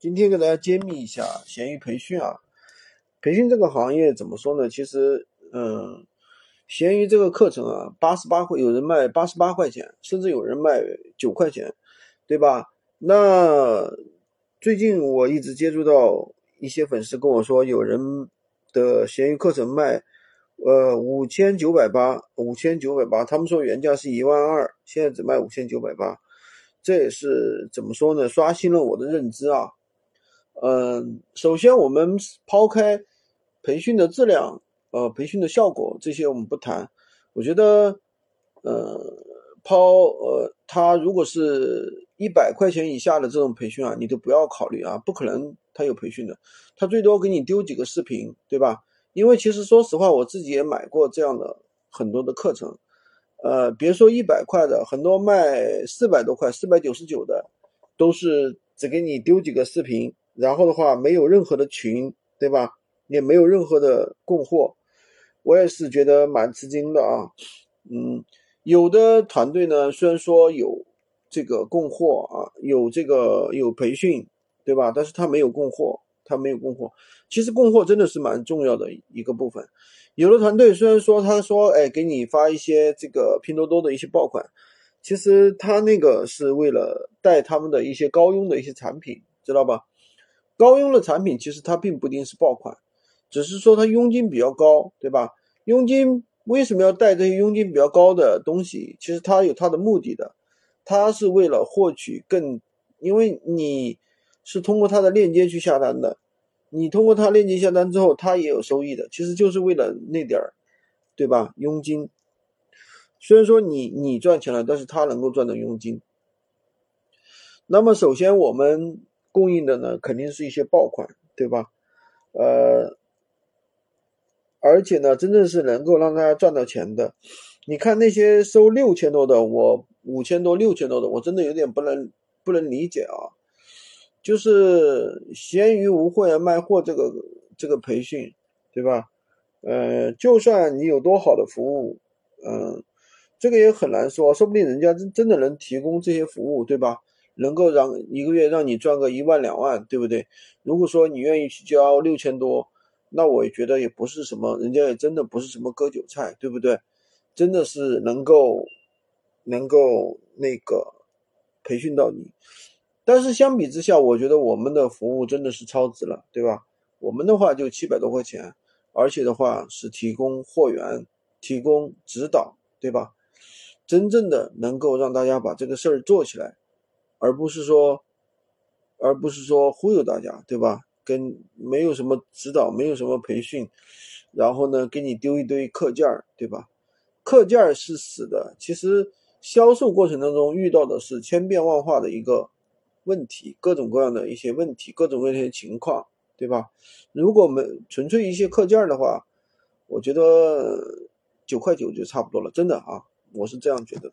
今天给大家揭秘一下闲鱼培训啊，培训这个行业怎么说呢？其实，嗯，闲鱼这个课程啊，八十八块，有人卖八十八块钱，甚至有人卖九块钱，对吧？那最近我一直接触到一些粉丝跟我说，有人的闲鱼课程卖，呃，五千九百八，五千九百八，他们说原价是一万二，现在只卖五千九百八，这也是怎么说呢？刷新了我的认知啊。嗯，首先我们抛开培训的质量，呃，培训的效果这些我们不谈。我觉得，呃，抛呃，他如果是一百块钱以下的这种培训啊，你都不要考虑啊，不可能他有培训的，他最多给你丢几个视频，对吧？因为其实说实话，我自己也买过这样的很多的课程，呃，别说一百块的，很多卖四百多块、四百九十九的，都是只给你丢几个视频。然后的话，没有任何的群，对吧？也没有任何的供货，我也是觉得蛮吃惊的啊。嗯，有的团队呢，虽然说有这个供货啊，有这个有培训，对吧？但是他没有供货，他没有供货。其实供货真的是蛮重要的一个部分。有的团队虽然说他说，哎，给你发一些这个拼多多的一些爆款，其实他那个是为了带他们的一些高佣的一些产品，知道吧？高佣的产品其实它并不一定是爆款，只是说它佣金比较高，对吧？佣金为什么要带这些佣金比较高的东西？其实它有它的目的的，它是为了获取更，因为你是通过它的链接去下单的，你通过它链接下单之后，它也有收益的，其实就是为了那点儿，对吧？佣金，虽然说你你赚钱了，但是它能够赚到佣金。那么首先我们。供应的呢，肯定是一些爆款，对吧？呃，而且呢，真正是能够让大家赚到钱的。你看那些收六千多的，我五千多、六千多的，我真的有点不能不能理解啊。就是闲鱼无货源卖货这个这个培训，对吧？呃，就算你有多好的服务，嗯，这个也很难说，说不定人家真真的能提供这些服务，对吧？能够让一个月让你赚个一万两万，对不对？如果说你愿意去交六千多，那我也觉得也不是什么，人家也真的不是什么割韭菜，对不对？真的是能够能够那个培训到你。但是相比之下，我觉得我们的服务真的是超值了，对吧？我们的话就七百多块钱，而且的话是提供货源、提供指导，对吧？真正的能够让大家把这个事儿做起来。而不是说，而不是说忽悠大家，对吧？跟没有什么指导，没有什么培训，然后呢，给你丢一堆课件儿，对吧？课件儿是死的。其实销售过程当中遇到的是千变万化的一个问题，各种各样的一些问题，各种各样的情况，对吧？如果没纯粹一些课件儿的话，我觉得九块九就差不多了，真的啊，我是这样觉得。